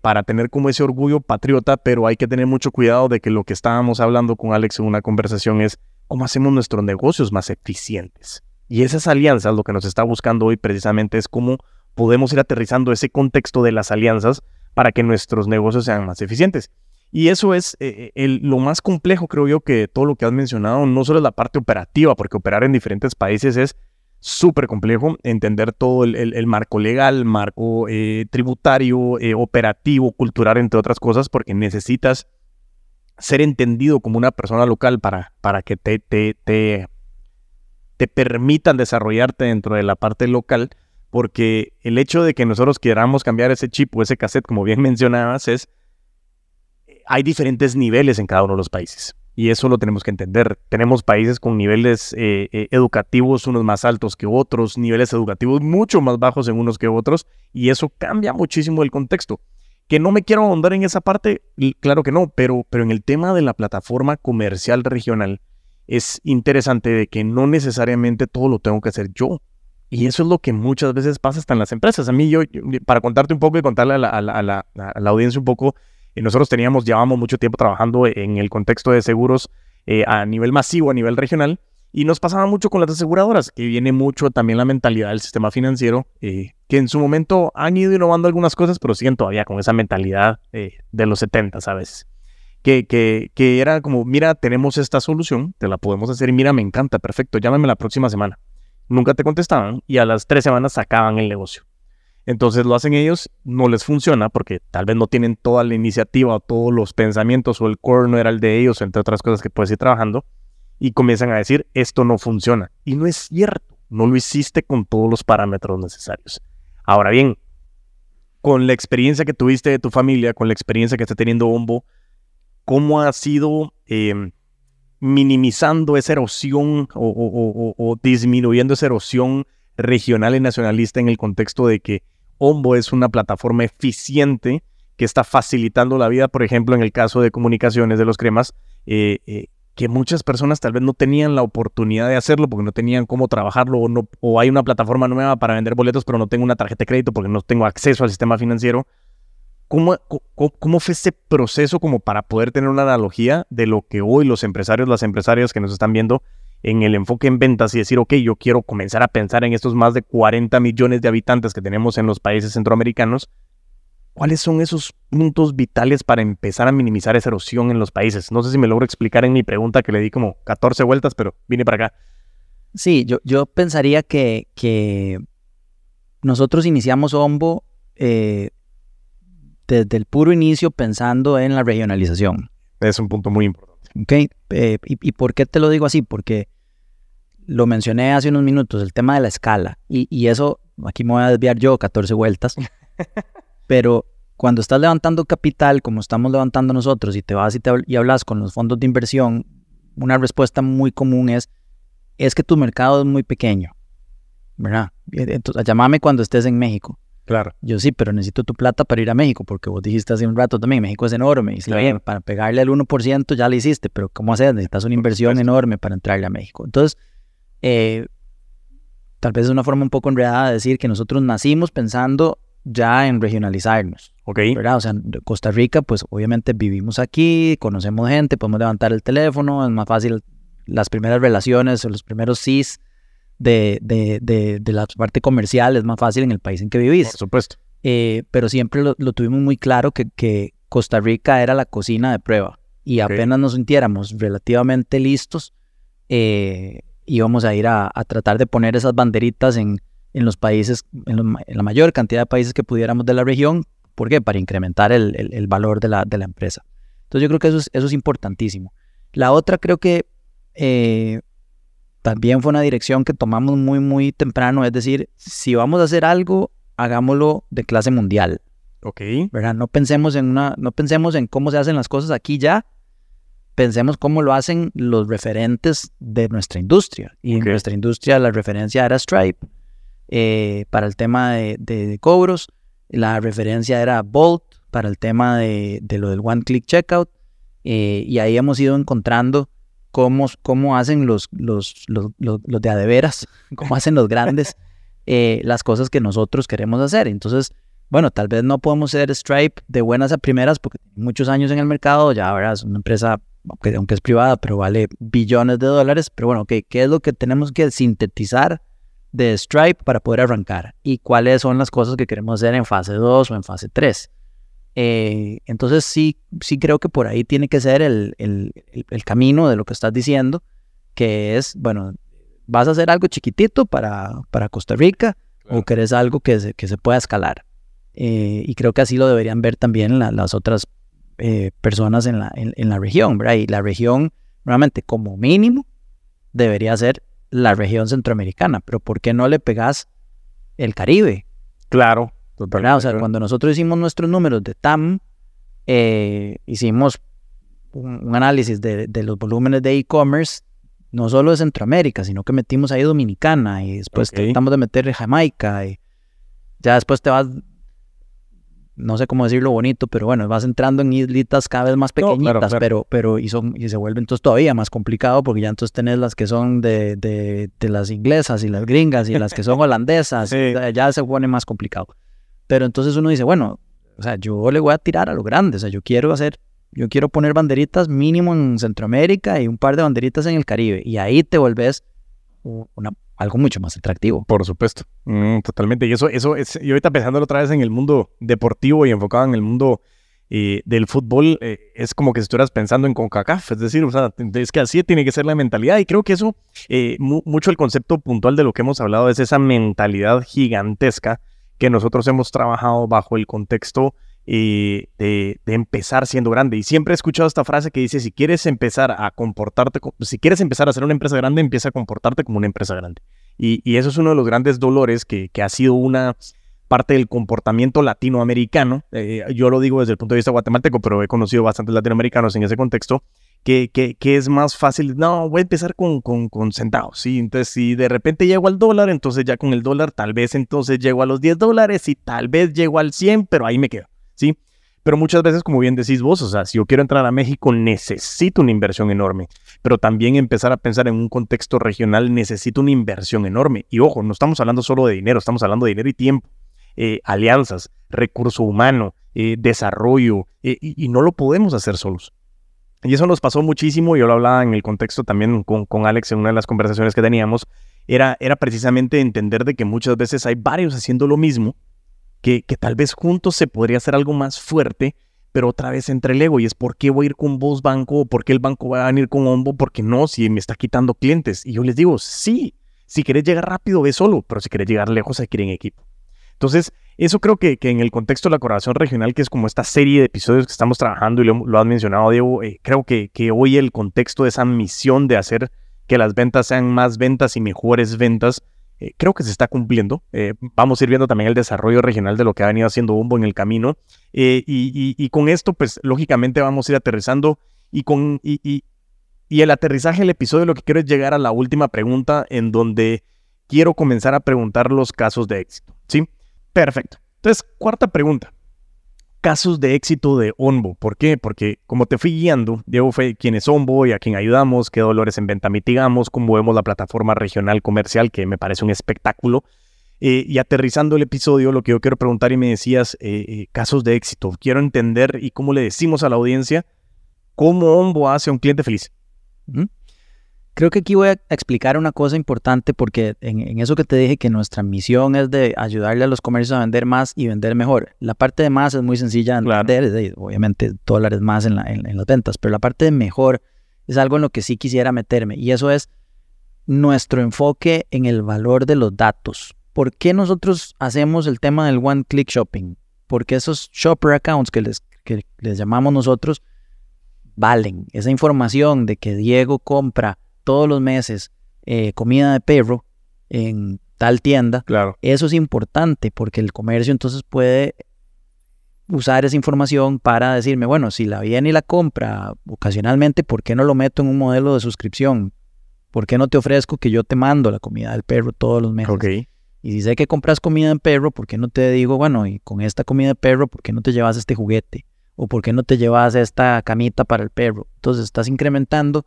para tener como ese orgullo patriota, pero hay que tener mucho cuidado de que lo que estábamos hablando con Alex en una conversación es cómo hacemos nuestros negocios más eficientes. Y esas alianzas, lo que nos está buscando hoy precisamente es cómo podemos ir aterrizando ese contexto de las alianzas para que nuestros negocios sean más eficientes. Y eso es eh, eh, lo más complejo, creo yo, que todo lo que has mencionado, no solo es la parte operativa, porque operar en diferentes países es súper complejo, entender todo el, marco legal, marco eh, tributario, operativo, cultural, entre otras cosas, porque necesitas ser entendido como una persona local para, para que te, te, te, te permitan desarrollarte dentro de la parte local porque el hecho de que nosotros queramos cambiar ese chip o ese cassette, como bien mencionabas, es, hay diferentes niveles en cada uno de los países. Y eso lo tenemos que entender. Tenemos países con niveles eh, eh, educativos unos más altos que otros, niveles educativos mucho más bajos en unos que otros, y eso cambia muchísimo el contexto. Que no me quiero ahondar en esa parte, claro que no, pero, pero en el tema de la plataforma comercial regional es interesante de que no necesariamente todo lo tengo que hacer yo. Y eso es lo que muchas veces pasa hasta en las empresas. A mí, yo, para contarte un poco y contarle a la, audiencia un poco, eh, nosotros teníamos, llevamos mucho tiempo trabajando en el contexto de seguros eh, a nivel masivo, a nivel regional, y nos pasaba mucho con las aseguradoras, que viene mucho también la mentalidad del sistema financiero, eh, que en su momento han ido innovando algunas cosas, pero siguen todavía con esa mentalidad de los 70, ¿sabes? Que, que, que era como, mira, tenemos esta solución, te la podemos hacer y mira, me encanta, perfecto, llámame la próxima semana nunca te contestaban y a las tres semanas sacaban el negocio. Entonces lo hacen ellos, no les funciona porque tal vez no tienen toda la iniciativa o todos los pensamientos o el core no era el de ellos, entre otras cosas que puedes ir trabajando, y comienzan a decir, esto no funciona. Y no es cierto, no lo hiciste con todos los parámetros necesarios. Ahora bien, con la experiencia que tuviste de tu familia, con la experiencia que está teniendo Bombo, ¿cómo ha sido em, minimizando esa erosión o, disminuyendo esa erosión regional y nacionalista en el contexto de que Ombo es una plataforma eficiente que está facilitando la vida, por ejemplo, en el caso de comunicaciones de los cremas, eh, eh, que muchas personas tal vez no tenían la oportunidad de hacerlo porque no tenían cómo trabajarlo o, no, o hay una plataforma nueva para vender boletos, pero no tengo una tarjeta de crédito porque no tengo acceso al sistema financiero. ¿Cómo, ¿Cómo, fue ese proceso como para poder tener una analogía de lo que hoy los empresarios, las empresarias que nos están viendo en el enfoque en ventas y decir, ok, yo quiero comenzar a pensar en estos más de 40 millones de habitantes que tenemos en los países centroamericanos? ¿Cuáles son esos puntos vitales para empezar a minimizar esa erosión en los países? No sé si me logro explicar en mi pregunta que le di como 14 vueltas, pero vine para acá. Sí, yo, yo pensaría que, que nosotros iniciamos Ombo eh, desde el puro inicio pensando en la regionalización. Es un punto muy importante. Okay. Eh, y, por qué te lo digo así? Porque lo mencioné hace unos minutos, el tema de la escala. Y, eso, aquí me voy a desviar yo 14 vueltas. pero cuando estás levantando capital, como estamos levantando nosotros, y te vas y, te, y hablas con los fondos de inversión, una respuesta muy común es, es que tu mercado es muy pequeño. ¿Verdad? Entonces, llámame cuando estés en México. Claro. Yo sí, pero necesito tu plata para ir a México, porque vos dijiste hace un rato también, México es enorme. Y si bien, para pegarle al 1% ya lo hiciste, pero ¿cómo haces? Necesitas una inversión enorme para entrarle a México. Entonces, eh, tal vez es una forma un poco enredada de decir que nosotros nacimos pensando ya en regionalizarnos. Ok. ¿Verdad? O sea, Costa Rica, pues obviamente vivimos aquí, conocemos gente, podemos levantar el teléfono, es más fácil las primeras relaciones o los primeros CIS de, de, de, la parte comercial, es más fácil en el país en que vivís. Por supuesto. Eh, pero siempre lo, tuvimos muy claro que, que, Costa Rica era la cocina de prueba y apenas nos sintiéramos relativamente listos, eh, íbamos a ir a, tratar de poner esas banderitas en, en los países, en, la mayor cantidad de países que pudiéramos de la región. ¿Por qué? Para incrementar el, el, valor de la, de la, empresa. Entonces yo creo que eso es, eso es importantísimo. La otra creo que eh, también fue una dirección que tomamos muy, muy temprano. Es decir, si vamos a hacer algo, hagámoslo de clase mundial. Ok. ¿Verdad? No pensemos en una, no pensemos en cómo se hacen las cosas aquí ya. Pensemos cómo lo hacen los referentes de nuestra industria. Y en nuestra industria la referencia era Stripe. Eh, para el tema de, cobros. La referencia era Bolt para el tema de, lo del One Click Checkout. Eh, y ahí hemos ido encontrando cómo, hacen los, los, los, los, de adeveras, cómo hacen los grandes eh, las cosas que nosotros queremos hacer. Entonces, bueno, tal vez no podemos ser Stripe de buenas a primeras porque muchos años en el mercado, ya es una empresa, aunque, aunque es privada, pero vale billones de dólares. Pero bueno, ¿qué es lo que tenemos que sintetizar de Stripe para poder arrancar? ¿Y cuáles son las cosas que queremos hacer en fase 2 o en fase 3? Eh, entonces sí, sí creo que por ahí tiene que ser el, camino de lo que estás diciendo, que es, bueno, ¿vas a hacer algo chiquitito para, para Costa Rica o querés algo que se, que se pueda escalar? Eh, y creo que así lo deberían ver también las otras eh, personas en la, en, la región, ¿verdad? Y la región, nuevamente, como mínimo, debería ser la región centroamericana, pero ¿por qué no le pegas el Caribe. Claro, O sea, cuando nosotros hicimos nuestros números de TAM, eh, hicimos un, análisis de, los volúmenes de e-commerce, no solo de Centroamérica, sino que metimos ahí Dominicana y después tratamos de meter Jamaica y ya después te vas no sé cómo decirlo bonito, pero bueno, vas entrando en islitas cada vez más pequeñitas, pero, pero y, son, y se vuelve entonces todavía más complicado porque ya entonces tenés las que son de, de, de las inglesas y las gringas y las que son holandesas, ya se pone más complicado. Pero entonces uno dice, bueno, o sea, yo le voy a tirar a lo grande, o sea, yo quiero hacer, yo quiero poner banderitas mínimo en Centroamérica y un par de banderitas en el Caribe, y ahí te volvés una algo mucho más atractivo. Por supuesto, mm, totalmente. Y eso, eso es, y ahorita pensándolo otra vez en el mundo deportivo y enfocado en el mundo eh, del fútbol, eh, es como que si estuvieras pensando en CONCACAF, es decir, o sea, es que así tiene que ser la mentalidad. Y creo que eso, eh, mucho el concepto puntual de lo que hemos hablado es esa mentalidad gigantesca que nosotros hemos trabajado bajo el contexto de, de, empezar siendo grande. Y siempre he escuchado esta frase que dice, si quieres empezar a comportarte, si quieres empezar a ser una empresa grande, empieza a comportarte como una empresa grande. Y, eso es uno de los grandes dolores que, que, ha sido una parte del comportamiento latinoamericano. Eh, yo lo digo desde el punto de vista guatemalteco, pero he conocido bastantes latinoamericanos en ese contexto. Que, que, es más fácil, no, voy a empezar con, con, con, centavos, ¿sí? Entonces, si de repente llego al dólar, entonces ya con el dólar, tal vez entonces llego a los 10 dólares y tal vez llego al 100, pero ahí me quedo. ¿sí? Pero muchas veces, como bien decís vos, o sea, si yo quiero entrar a México, necesito una inversión enorme. Pero también empezar a pensar en un contexto regional, necesito una inversión enorme. Y ojo, no estamos hablando solo de dinero, estamos hablando de dinero y tiempo. Eh, alianzas, recurso humano, eh, desarrollo, eh, y, no lo podemos hacer solos. Y eso nos pasó muchísimo, yo lo hablaba en el contexto también con, con Alex en una de las conversaciones que teníamos, era, era precisamente entender de que muchas veces hay varios haciendo lo mismo, que, tal vez juntos se podría hacer algo más fuerte, pero otra vez entre el ego y es por qué voy a ir con vos banco o por qué el banco va a venir con Ombo, porque no, si me está quitando clientes. Y yo les digo, sí, si quieres llegar rápido, ve solo, pero si quieres llegar lejos, hay que en equipo. Entonces, eso creo que, que, en el contexto de la colaboración regional, que es como esta serie de episodios que estamos trabajando y lo, lo has mencionado, Diego, eh, creo que, que hoy el contexto de esa misión de hacer que las ventas sean más ventas y mejores ventas, eh, creo que se está cumpliendo. Eh, vamos a ir viendo también el desarrollo regional de lo que ha venido haciendo Bombo en el camino. Eh, y, con esto, pues lógicamente vamos a ir aterrizando. Y con y, el aterrizaje del episodio, lo que quiero es llegar a la última pregunta en donde quiero comenzar a preguntar los casos de éxito. ¿Sí? Perfecto. Entonces, cuarta pregunta casos de éxito de Onbo. ¿Por qué? Porque como te fui guiando, Diego fue quién es Onbo y a quién ayudamos, qué dolores en venta mitigamos, cómo vemos la plataforma regional comercial, que me parece un espectáculo. Eh, y aterrizando el episodio, lo que yo quiero preguntar y me decías, eh, eh, casos de éxito. Quiero entender y cómo le decimos a la audiencia cómo Onbo hace a un cliente feliz. Creo que aquí voy a explicar una cosa importante porque en, eso que te dije que nuestra misión es de ayudarle a los comercios a vender más y vender mejor. La parte de más es muy sencilla de entender, obviamente dólares más en, en, las ventas, pero la parte de mejor es algo en lo que sí quisiera meterme y eso es nuestro enfoque en el valor de los datos. ¿Por qué nosotros hacemos el tema del one click shopping? Porque esos shopper accounts que les, que les llamamos nosotros valen. Esa información de que Diego compra todos los meses eh, comida de perro en tal tienda, claro. eso es importante porque el comercio entonces puede usar esa información para decirme, bueno, si la viene y la compra ocasionalmente, ¿por qué no lo meto en un modelo de suscripción? ¿Por qué no te ofrezco que yo te mando la comida del perro todos los meses? Okay. Y si sé que compras comida de perro, ¿por qué no te digo, bueno, y con esta comida de perro, ¿por qué no te llevas este juguete? ¿O por qué no te llevas esta camita para el perro? Entonces estás incrementando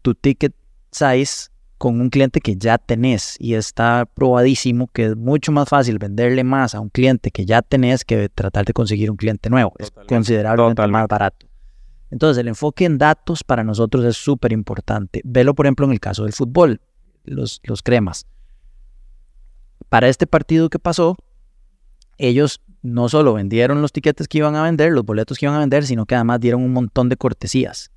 tu ticket size con un cliente que ya tenés y está probadísimo que es mucho más fácil venderle más a un cliente que ya tenés que tratar de conseguir un cliente nuevo. es considerablemente más barato. Entonces, el enfoque en datos para nosotros es súper importante. Velo, por ejemplo, en el caso del fútbol, los, los cremas. Para este partido que pasó, ellos no solo vendieron los tiquetes que iban a vender, los boletos que iban a vender, sino que además dieron un montón de cortesías.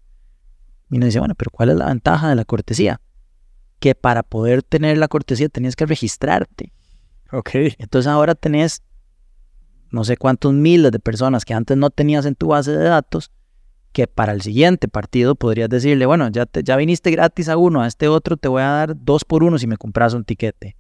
Y uno dice, bueno, pero ¿cuál es la ventaja de la cortesía? Que para poder tener la cortesía tenías que registrarte. Ok. Entonces ahora tenés no sé cuántos miles de personas que antes no tenías en tu base de datos, que para el siguiente partido podrías decirle, bueno, ya, ya viniste gratis a uno, a este otro te voy a dar dos por uno si me compras un tiquete.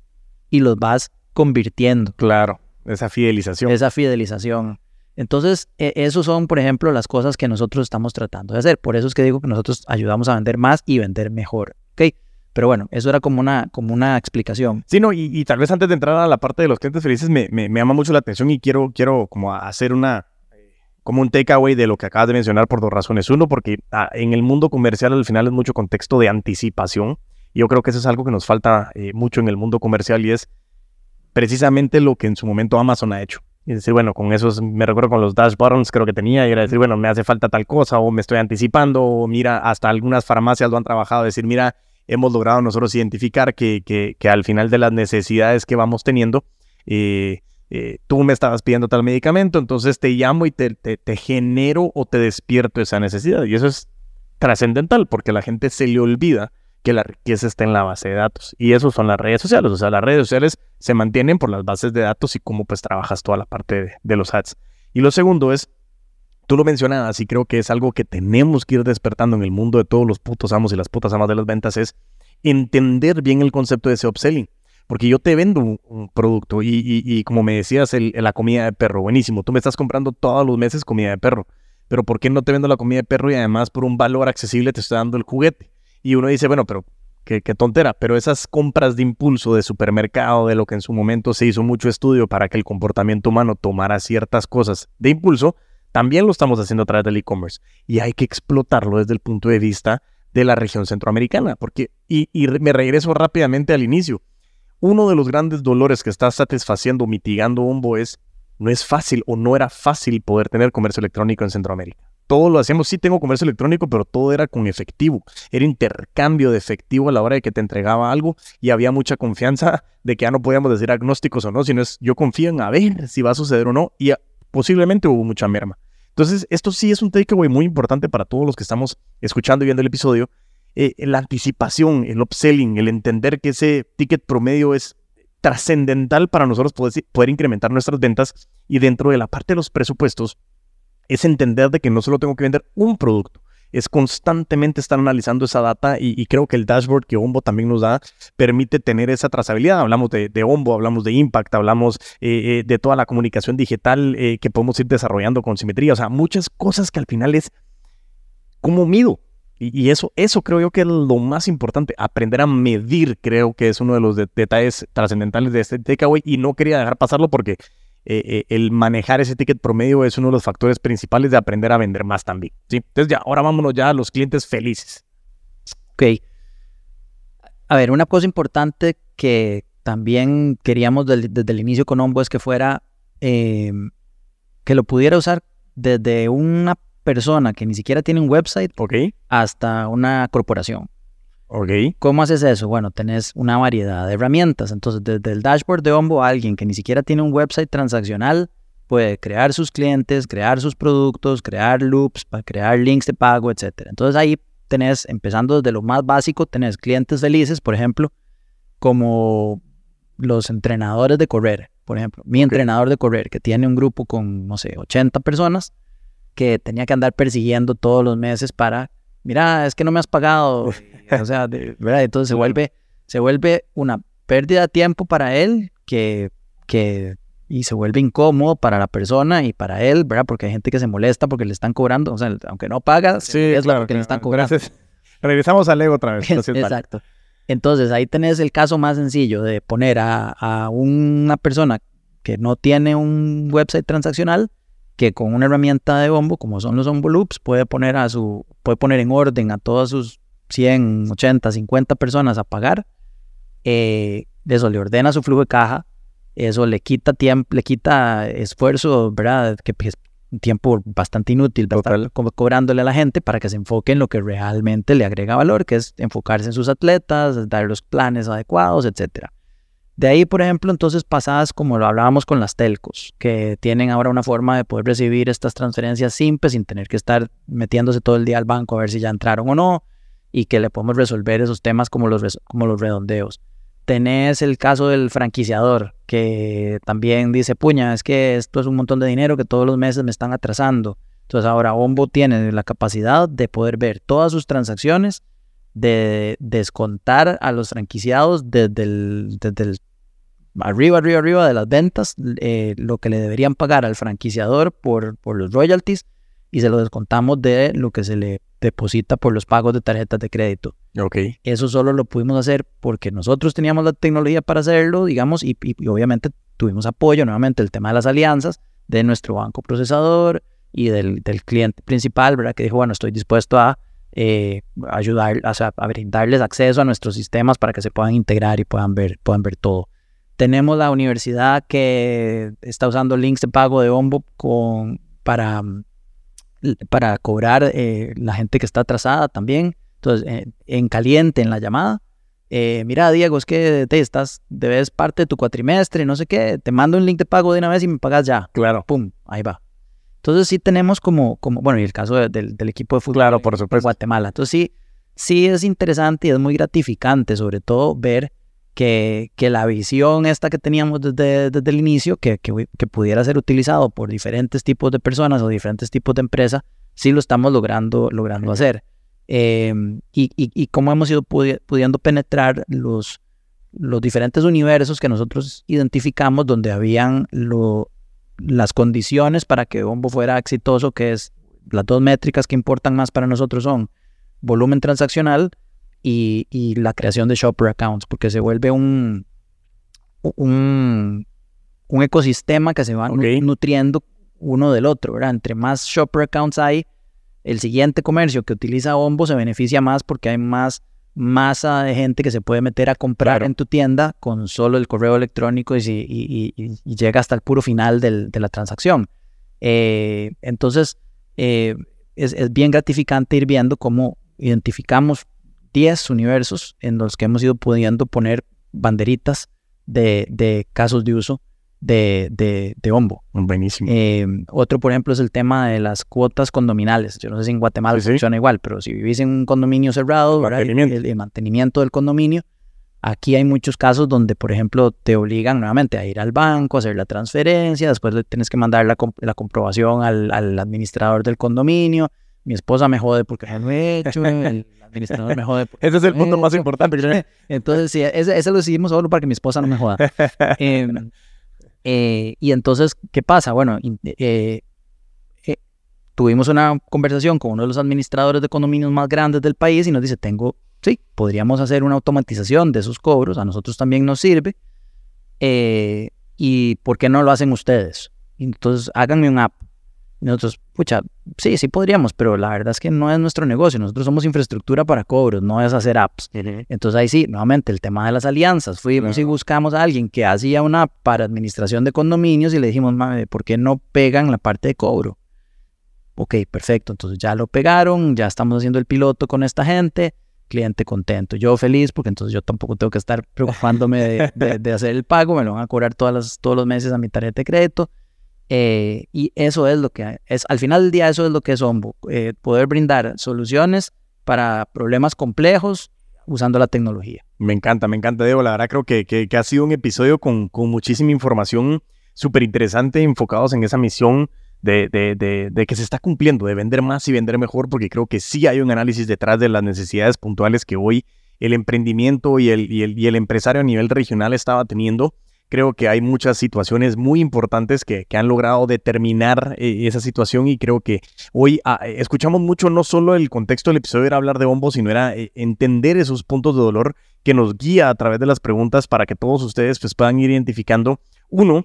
Y los vas convirtiendo. Claro, esa fidelización. Esa fidelización. Entonces, e, esos son, por ejemplo, las cosas que nosotros estamos tratando de hacer. Por eso es que digo que nosotros ayudamos a vender más y vender mejor. ¿Ok? Pero bueno, eso era como una, como una explicación. Sí, no, y, tal vez antes de entrar a la parte de los clientes felices, me, me, llama mucho la atención y quiero, quiero como hacer una, como un takeaway de lo que acabas de mencionar por dos razones. Uno, porque ah, en el mundo comercial al final es mucho contexto de anticipación. Yo creo que eso es algo que nos falta eh, mucho en el mundo comercial y es precisamente lo que en su momento Amazon ha hecho. Y decir, bueno, con esos, me recuerdo con los dash buttons creo que tenía, y era decir, bueno, me hace falta tal cosa, o me estoy anticipando, o mira, hasta algunas farmacias lo han trabajado, decir, mira, hemos logrado nosotros identificar que, que, que al final de las necesidades que vamos teniendo, eh, eh, tú me estabas pidiendo tal medicamento, entonces te llamo y te, te, te genero o te despierto esa necesidad. Y eso es trascendental porque la gente se le olvida que la riqueza está en la base de datos. Y eso son las redes sociales. O sea, las redes sociales se mantienen por las bases de datos y cómo pues trabajas toda la parte de, los ads. Y lo segundo es, tú lo mencionabas y creo que es algo que tenemos que ir despertando en el mundo de todos los putos amos y las putas amas de las ventas, es entender bien el concepto de ese upselling. Porque yo te vendo un, producto y, como me decías, la comida de perro, buenísimo. Tú me estás comprando todos los meses comida de perro. Pero ¿por qué no te vendo la comida de perro y además por un valor accesible te estoy dando el juguete? Y uno dice, bueno, pero qué, tontera, pero esas compras de impulso de supermercado, de lo que en su momento se hizo mucho estudio para que el comportamiento humano tomara ciertas cosas de impulso, también lo estamos haciendo a través del e-commerce. Y hay que explotarlo desde el punto de vista de la región centroamericana. Porque, y, y me regreso rápidamente al inicio. Uno de los grandes dolores que está satisfaciendo, mitigando Ombo es, no es fácil o no era fácil poder tener comercio electrónico en Centroamérica todo lo hacíamos, sí tengo comercio electrónico, pero todo era con efectivo. Era intercambio de efectivo a la hora de que te entregaba algo y había mucha confianza de que ya no podíamos decir agnósticos o no, sino es yo confío en a ver si va a suceder o no y posiblemente hubo mucha merma. Entonces, esto sí es un takeaway muy importante para todos los que estamos escuchando y viendo el episodio. Eh, la anticipación, el upselling, el entender que ese ticket promedio es trascendental para nosotros poder, poder incrementar nuestras ventas y dentro de la parte de los presupuestos, es entender de que no solo tengo que vender un producto, es constantemente estar analizando esa data y, creo que el dashboard que Ombo también nos da permite tener esa trazabilidad. Hablamos de, de hablamos de Impact, hablamos eh, eh, de toda la comunicación digital eh, que podemos ir desarrollando con simetría, o sea, muchas cosas que al final es cómo mido. Y, eso, eso creo yo que es lo más importante, aprender a medir creo que es uno de los detalles trascendentales de este takeaway y no quería dejar pasarlo porque eh, eh, el manejar ese ticket promedio es uno de los factores principales de aprender a vender más también. ¿sí? Entonces ya, ahora vámonos ya a los clientes felices. Ok. A ver, una cosa importante que también queríamos desde el inicio con Ombo es que fuera, em, que lo pudiera usar desde una persona que ni siquiera tiene un website hasta una corporación. ¿Cómo haces eso? Bueno, tenés una variedad de herramientas. Entonces, desde el dashboard de Ombo, alguien que ni siquiera tiene un website transaccional puede crear sus clientes, crear sus productos, crear loops, para crear links de pago, etc. Entonces, ahí tenés, empezando desde lo más básico, tenés clientes felices, por ejemplo, como los entrenadores de correr. Por ejemplo, mi entrenador de correr, que tiene un grupo con, no sé, 80 personas, que tenía que andar persiguiendo todos los meses para mira, es que no me has pagado. o sea, ¿verdad? Entonces se vuelve, se vuelve una pérdida de tiempo para él que, que, y se vuelve incómodo para la persona y para él, ¿verdad? Porque hay gente que se molesta porque le están cobrando, o sea, aunque no paga, sí, es claro, que le están cobrando. Regresamos al ego otra vez. Exacto. Entonces ahí tenés el caso más sencillo de poner a, a una persona que no tiene un website transaccional que con una herramienta de bombo, como son los Ombo Loops, puede poner, a su, puede poner en orden a todas sus 100, 80, 50 personas a pagar. Eh, eso le ordena su flujo de caja, eso le quita tiempo, le quita esfuerzo, ¿verdad? Que es un tiempo bastante inútil cobrándole a la gente para que se enfoque en lo que realmente le agrega valor, que es enfocarse en sus atletas, dar los planes adecuados, etcétera. De ahí, por ejemplo, entonces pasadas como lo hablábamos con las telcos, que tienen ahora una forma de poder recibir estas transferencias simples sin tener que estar metiéndose todo el día al banco a ver si ya entraron o no, y que le podemos resolver esos temas como los, como los redondeos. Tenés el caso del franquiciador, que también dice, puña, es que esto es un montón de dinero que todos los meses me están atrasando. Entonces ahora Ombo tiene la capacidad de poder ver todas sus transacciones de descontar a los franquiciados desde el, arriba, arriba, arriba de las ventas, eh, lo que le deberían pagar al franquiciador por, por los royalties y se lo descontamos de lo que se le deposita por los pagos de tarjetas de crédito. Ok. Eso solo lo pudimos hacer porque nosotros teníamos la tecnología para hacerlo, digamos, y, y, obviamente tuvimos apoyo, nuevamente, el tema de las alianzas de nuestro banco procesador y del, del cliente principal, ¿verdad? Que dijo, bueno, estoy dispuesto a eh, ayudar, o sea, a brindarles acceso a nuestros sistemas para que se puedan integrar y puedan ver, puedan ver todo. Tenemos la universidad que está usando links de pago de Ombo con, para, para cobrar eh, la gente que está atrasada también. Entonces, eh, en caliente, en la llamada, eh, mira, Diego, es que te estás, debes parte de tu cuatrimestre, no sé qué, te mando un link de pago de una vez y me pagas ya. Claro. Pum, ahí va. Entonces sí tenemos como, como bueno, y el caso del equipo de fútbol claro, por de Guatemala. Entonces sí, sí es interesante y es muy gratificante, sobre todo ver que, que la visión esta que teníamos desde, desde el inicio, que, que, que, pudiera ser utilizado por diferentes tipos de personas o diferentes tipos de empresas, sí lo estamos logrando, logrando hacer. Eh, y, y, y, cómo hemos ido pudiendo penetrar los, los diferentes universos que nosotros identificamos donde habían lo, las condiciones para que Bombo fuera exitoso, que es las dos métricas que importan más para nosotros son volumen transaccional y, la creación de shopper accounts, porque se vuelve un, un, un ecosistema que se va nutriendo uno del otro, ¿verdad? Entre más shopper accounts hay, el siguiente comercio que utiliza Ombo se beneficia más porque hay más masa de gente que se puede meter a comprar en tu tienda con solo el correo electrónico y, llega hasta el puro final de la transacción. Eh, entonces, eh, es, es, bien gratificante ir viendo cómo identificamos 10 universos en los que hemos ido pudiendo poner banderitas de, de casos de uso de, de, de Ombo. Buenísimo. Eh, otro, por ejemplo, es el tema de las cuotas condominales. Yo no sé si en Guatemala funciona igual, pero si vivís en un condominio cerrado, mantenimiento. El, mantenimiento del condominio, aquí hay muchos casos donde, por ejemplo, te obligan nuevamente a ir al banco, a hacer la transferencia, después le tienes que mandar la, la comprobación al, al, administrador del condominio. Mi esposa me jode porque no he hecho, el administrador me jode. Ese es el punto más importante. Entonces, sí, ese, ese, lo decidimos solo para que mi esposa no me joda. Eh, eh, y entonces, ¿qué pasa? Bueno, eh, eh, tuvimos una conversación con uno de los administradores de condominios más grandes del país y nos dice, tengo, sí, podríamos hacer una automatización de esos cobros, a nosotros también nos sirve. ¿Y por qué no lo hacen ustedes? Entonces, háganme un app. Nosotros, pucha, sí, sí podríamos, pero la verdad es que no es nuestro negocio. Nosotros somos infraestructura para cobros, no es hacer apps. Entonces ahí sí, nuevamente, el tema de las alianzas. Fuimos y buscamos a alguien que hacía una app para administración de condominios y le dijimos, ¿por qué no pegan la parte de cobro? Ok, perfecto. Entonces ya lo pegaron, ya estamos haciendo el piloto con esta gente, cliente contento. Yo feliz porque entonces yo tampoco tengo que estar preocupándome de, hacer el pago, me lo van a cobrar todas las, todos los meses a mi tarjeta de crédito eh, y eso es lo que es, al final del día, eso es lo que es Ombo, eh, poder brindar soluciones para problemas complejos usando la tecnología. Me encanta, me encanta, Diego. La verdad creo que, que, ha sido un episodio con, con muchísima información súper interesante, enfocados en esa misión de, de, de, que se está cumpliendo, de vender más y vender mejor, porque creo que sí hay un análisis detrás de las necesidades puntuales que hoy el emprendimiento y el, y el, y el empresario a nivel regional estaba teniendo creo que hay muchas situaciones muy importantes que, han logrado determinar eh, esa situación y creo que hoy ah, escuchamos mucho, no solo el contexto del episodio era hablar de bombos, sino era eh, entender esos puntos de dolor que nos guía a través de las preguntas para que todos ustedes pues, puedan ir identificando, uno,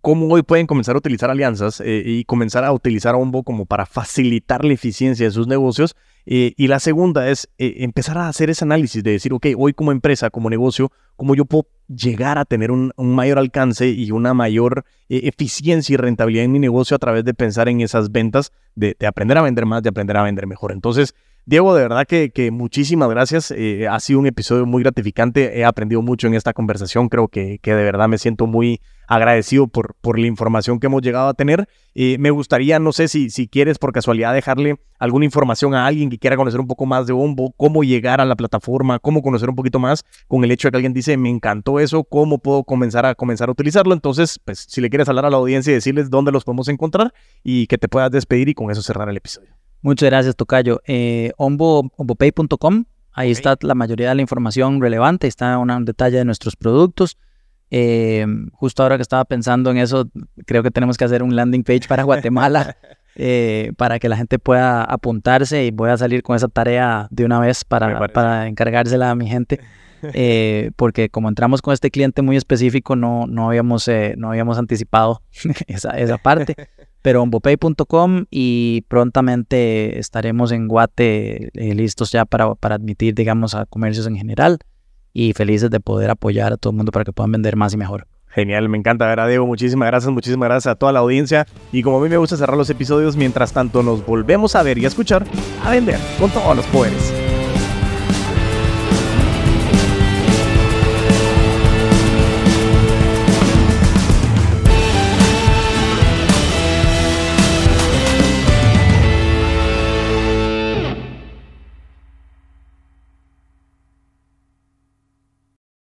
cómo hoy pueden comenzar a utilizar alianzas eh, y comenzar a utilizar Ombo como para facilitar la eficiencia de sus negocios. Eh, y la segunda es eh, empezar a hacer ese análisis de decir, ok, hoy como empresa, como negocio, cómo yo puedo llegar a tener un, mayor alcance y una mayor eficiencia y rentabilidad en mi negocio a través de pensar en esas ventas, de, de aprender a vender más, de aprender a vender mejor. Entonces, Diego, de verdad que, muchísimas gracias. Eh, ha sido un episodio muy gratificante. He aprendido mucho en esta conversación. Creo que, de verdad me siento muy agradecido por, la información que hemos llegado a tener. Eh, me gustaría, no sé si, si quieres por casualidad dejarle alguna información a alguien que quiera conocer un poco más de Bombo, cómo llegar a la plataforma, cómo conocer un poquito más con el hecho de que alguien dice, me encantó eso, cómo puedo comenzar a comenzar a utilizarlo. Entonces, pues si le quieres hablar a la audiencia y decirles dónde los podemos encontrar y que te puedas despedir y con eso cerrar el episodio. Muchas gracias, Tocayo. Eh, ombopay.com, ahí está la mayoría de la información relevante, está un detalle de nuestros productos. Eh, justo ahora que estaba pensando en eso, creo que tenemos que hacer un landing page para Guatemala eh, para que la gente pueda apuntarse y voy a salir con esa tarea de una vez para, para encargársela a mi gente. Eh, porque como entramos con este cliente muy específico, no, no, habíamos, no habíamos anticipado esa, esa parte. Pero ombopay.com y prontamente estaremos en Guate listos ya para, para admitir, digamos, a comercios en general y felices de poder apoyar a todo el mundo para que puedan vender más y mejor. Genial, me encanta ver a Diego. Muchísimas gracias, muchísimas gracias a toda la audiencia. Y como a mí me gusta cerrar los episodios, mientras tanto nos volvemos a ver y a escuchar, a vender con todos los poderes.